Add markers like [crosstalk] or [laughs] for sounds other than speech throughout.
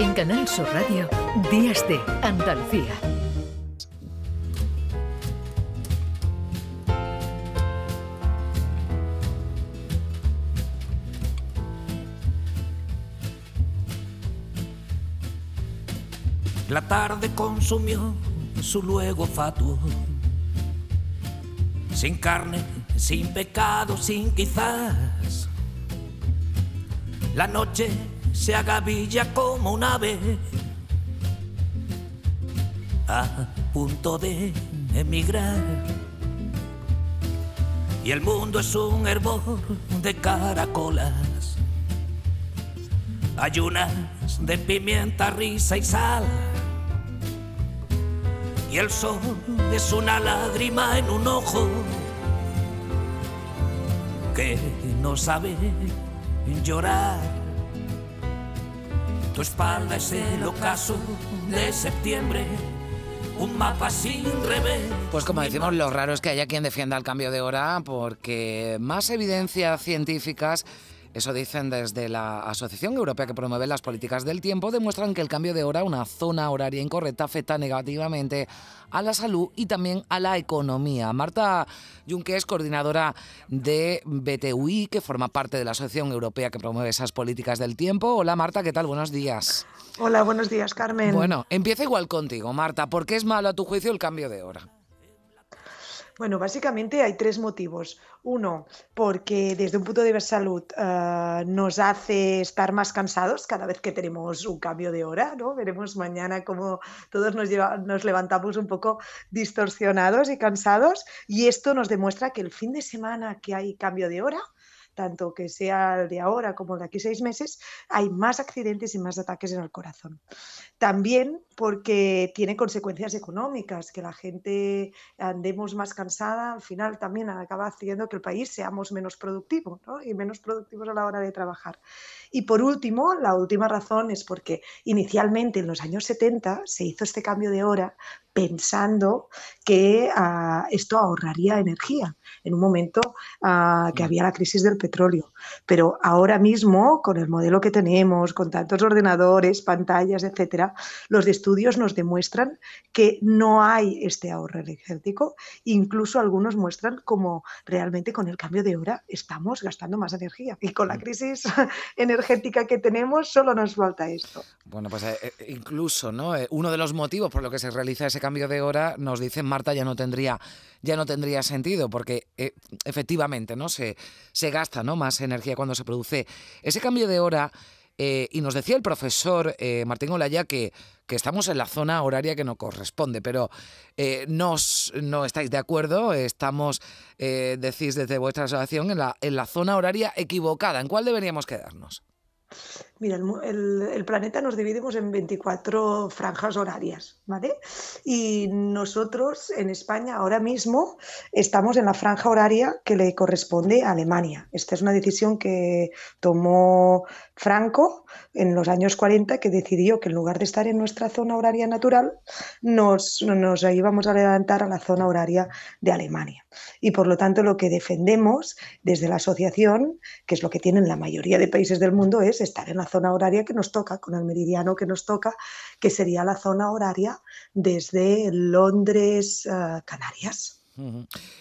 En Canal Sur Radio, Días de Andalucía. La tarde consumió su luego fatuo. Sin carne, sin pecado, sin quizás. La noche se agavilla como un ave a punto de emigrar. Y el mundo es un hervor de caracolas, ayunas de pimienta, risa y sal. Y el sol es una lágrima en un ojo que no sabe llorar. Tu espalda es el ocaso de septiembre, un mapa sin revés. Pues como decimos, lo raro es que haya quien defienda el cambio de hora porque más evidencias científicas eso dicen desde la Asociación Europea que promueve las políticas del tiempo, demuestran que el cambio de hora, una zona horaria incorrecta, afecta negativamente a la salud y también a la economía. Marta Junque es coordinadora de BTUI, que forma parte de la Asociación Europea que promueve esas políticas del tiempo. Hola Marta, ¿qué tal? Buenos días. Hola, buenos días, Carmen. Bueno, empieza igual contigo, Marta. ¿Por qué es malo a tu juicio el cambio de hora? Bueno, básicamente hay tres motivos. Uno, porque desde un punto de vista salud uh, nos hace estar más cansados cada vez que tenemos un cambio de hora, ¿no? Veremos mañana cómo todos nos levantamos un poco distorsionados y cansados y esto nos demuestra que el fin de semana que hay cambio de hora, tanto que sea de ahora como de aquí seis meses, hay más accidentes y más ataques en el corazón. También porque tiene consecuencias económicas, que la gente andemos más cansada, al final también acaba haciendo que el país seamos menos productivos ¿no? y menos productivos a la hora de trabajar. Y por último, la última razón es porque inicialmente en los años 70 se hizo este cambio de hora pensando que uh, esto ahorraría energía en un momento uh, que había la crisis del petróleo. Pero ahora mismo, con el modelo que tenemos, con tantos ordenadores, pantallas, etcétera, los estudios nos demuestran que no hay este ahorro energético. Incluso algunos muestran como realmente con el cambio de hora estamos gastando más energía. Y con la mm. crisis [laughs] energética que tenemos, solo nos falta esto. Bueno, pues eh, eh, incluso, ¿no? Eh, uno de los motivos por lo que se realiza ese cambio de hora, nos dicen Marta, ya no tendría, ya no tendría sentido, porque efectivamente, ¿no? Se, se gasta ¿no? más energía cuando se produce ese cambio de hora. y nos decía el profesor Martín Olaya que, que estamos en la zona horaria que no corresponde, pero nos, no estáis de acuerdo, estamos, decís desde vuestra asociación, en la, en la zona horaria equivocada. ¿En cuál deberíamos quedarnos? Mira, el, planeta nos dividimos en 24 franjas horarias, ¿vale? Y nosotros en España ahora mismo estamos en la franja horaria que le corresponde a Alemania. Esta es una decisión que tomó Franco en los años 40, que decidió que en lugar de estar en nuestra zona horaria natural, nos, nos íbamos a levantar a la zona horaria de Alemania. Y por lo tanto lo que defendemos desde la asociación, que es lo que tienen la mayoría de países del mundo, es estar en la zona horaria que nos toca, con el meridiano que nos toca, que sería la zona horaria desde Londres, uh, Canarias.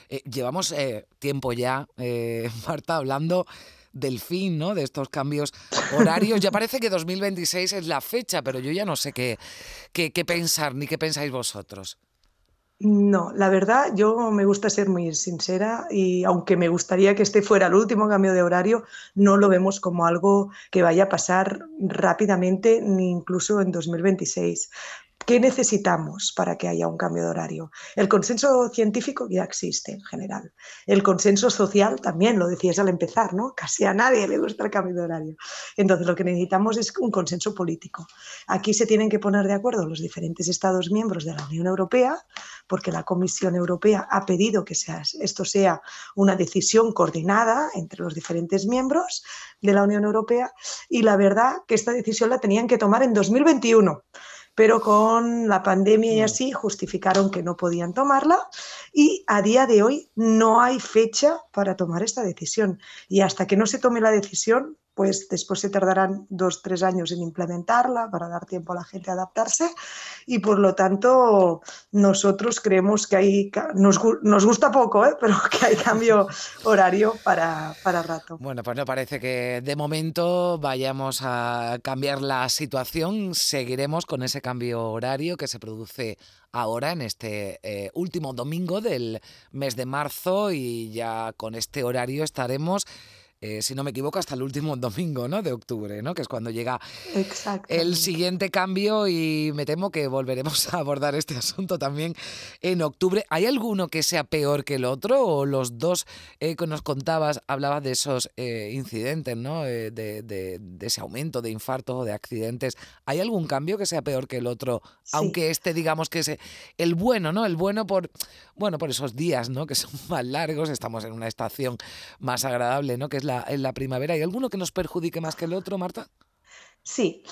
Eh, llevamos eh, tiempo ya, eh, [laughs] Marta, hablando del fin ¿no? de estos cambios horarios. Ya parece que 2026 es la fecha, pero yo ya no sé qué, qué pensar ni qué pensáis vosotros. No, la verdad, yo me gusta ser muy sincera y aunque me gustaría que este fuera el último cambio de horario, no lo vemos como algo que vaya a pasar rápidamente ni incluso en 2026. ¿Qué necesitamos para que haya un cambio de horario? El consenso científico ya existe en general. El consenso social también, lo decías al empezar, ¿no? Casi a nadie le gusta el cambio de horario. Entonces, lo que necesitamos es un consenso político. Aquí se tienen que poner de acuerdo los diferentes Estados miembros de la Unión Europea, porque la Comisión Europea ha pedido que sea, esto sea una decisión coordinada entre los diferentes miembros de la Unión Europea, y la verdad que esta decisión la tenían que tomar en 2021 pero con la pandemia y así justificaron que no podían tomarla y a día de hoy no hay fecha para tomar esta decisión. Y hasta que no se tome la decisión, pues después se tardarán dos, tres años en implementarla para dar tiempo a la gente a adaptarse y por lo tanto nosotros creemos que hay, nos, nos gusta poco, ¿eh? pero [laughs] que hay cambio horario para, para rato. Bueno, pues no parece que de momento vayamos a cambiar la situación, seguiremos con ese cambio horario que se produce ahora en este eh, último domingo del mes de marzo y ya con este horario estaremos eh, si no me equivoco, hasta el último [laughs] domingo ¿no? de octubre, ¿no? que es cuando llega el siguiente cambio y me temo que volveremos a abordar este asunto también en octubre. ¿Hay alguno que sea peor que el otro o los dos eh, que nos contabas, hablabas de esos eh, incidentes, ¿no? de, de, ese aumento de infartos o de accidentes? ¿Hay algún cambio que sea peor que el otro? Aunque este digamos que es el bueno, ¿no? El bueno por, bueno, por esos días ¿no? que son [laughs] más largos, estamos en una estación más agradable, ¿no? que es en la primavera. ¿Hay alguno que nos perjudique más que el otro, Marta? Sí,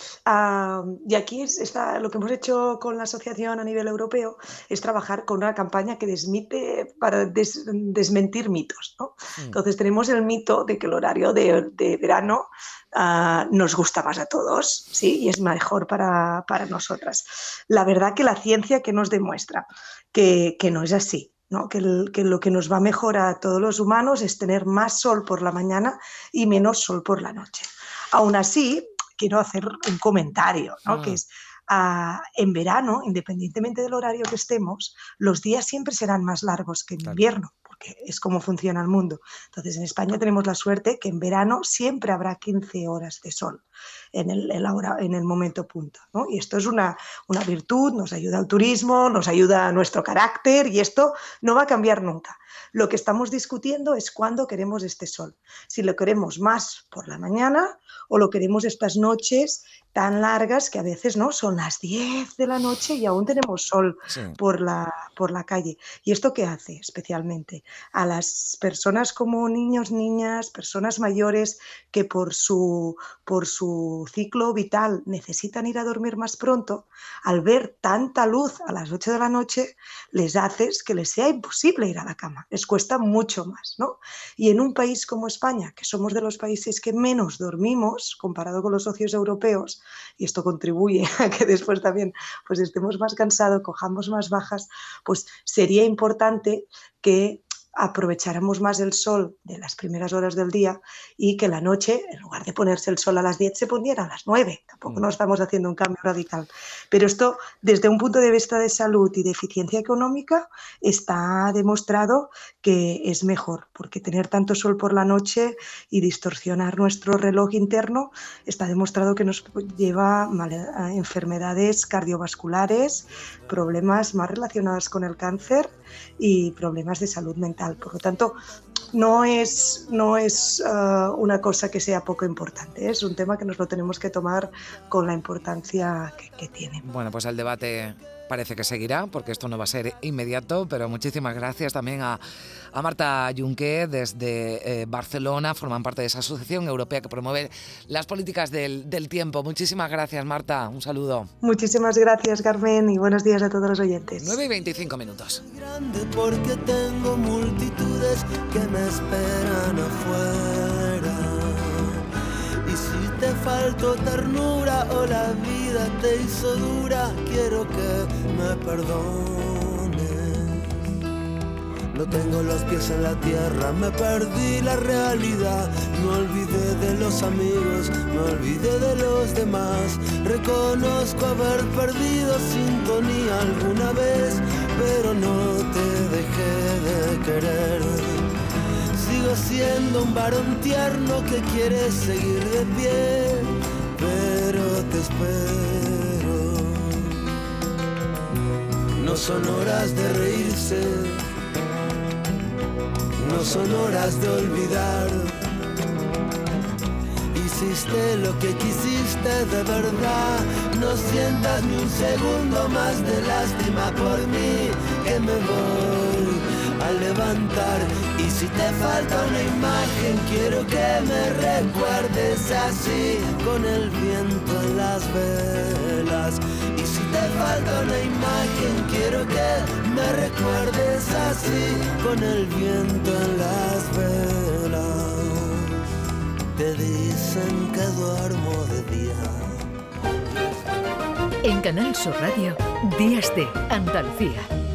y aquí está, lo que hemos hecho con la asociación a nivel europeo es trabajar con una campaña que desmite para desmentir mitos. Mm. Entonces tenemos el mito de que el horario de, verano ah, nos gusta más a todos ¿sí? y es mejor para, para, nosotras. La verdad que la ciencia que nos demuestra que, que no es así. Que, lo que nos va mejor a todos los humanos es tener más sol por la mañana y menos sol por la noche. Aún así, quiero hacer un comentario, ¿no? que mm. es ah, en verano, independientemente del horario que estemos, los días siempre serán más largos que en invierno que es como funciona el mundo. Entonces, en España tenemos la suerte que en verano siempre habrá 15 horas de sol en el, en el momento punto. Y esto es una, una virtud, nos ayuda al turismo, nos ayuda a nuestro carácter y esto no va a cambiar nunca. Lo que estamos discutiendo es cuándo queremos este sol. Si lo queremos más por la mañana o lo queremos estas noches tan largas que a veces no son las 10 de la noche y aún tenemos sol por, la, por la calle. ¿Y esto qué hace especialmente? A las personas como niños, niñas, personas mayores que por su, por su ciclo vital necesitan ir a dormir más pronto, al ver tanta luz a las 8 de la noche, les haces que les sea imposible ir a la cama. Les cuesta mucho más, ¿no? Y en un país como España, que somos de los países que menos dormimos comparado con los socios europeos, y esto contribuye [laughs] a que después también pues estemos más cansados, cojamos más bajas, pues sería importante que aprovecháramos más el sol de las primeras horas del día y que la noche, en lugar de ponerse el sol a las 10, se poniera a las 9. Tampoco mm. no estamos haciendo un cambio radical. Pero esto, desde un punto de vista de salud y de eficiencia económica, está demostrado que es mejor, porque tener tanto sol por la noche y distorsionar nuestro reloj interno está demostrado que nos lleva a enfermedades cardiovasculares, problemas más relacionados con el cáncer y problemas de salud mental. Por lo tanto, no es, no es uh, una cosa que sea poco importante, es un tema que nos lo tenemos que tomar con la importancia que, que tiene. Bueno, pues el debate parece que seguirá, porque esto no va a ser inmediato, pero muchísimas gracias también a, a Marta Junque desde eh, Barcelona, forman parte de esa asociación europea que promueve las políticas del, del, tiempo. Muchísimas gracias, Marta. Un saludo. Muchísimas gracias, Carmen, y buenos días a todos los oyentes. 9 y 25 minutos. Grande porque tengo multitudes que me esperan afuera. Y si te faltó ternura o la vida te hizo dura, quiero que me perdones. No tengo los pies en la tierra, me perdí la realidad. Me olvidé de los amigos, me olvidé de los demás. Reconozco haber perdido sintonía alguna vez, pero no te dejé de querer Sigo siendo un varón tierno que quiere seguir de pie, pero te espero. No son horas de reírse, no son horas de olvidar. Hiciste lo que quisiste de verdad, no sientas ni un segundo más de lástima por mí, que me voy a levantar y si te falta una imagen, quiero que me recuerdes así, con el viento en las velas. Y si te falta una imagen, quiero que me recuerdes así, con el viento en las velas. te dicen que duermo de día. En Canal Sur Radio, Días de Andalucía.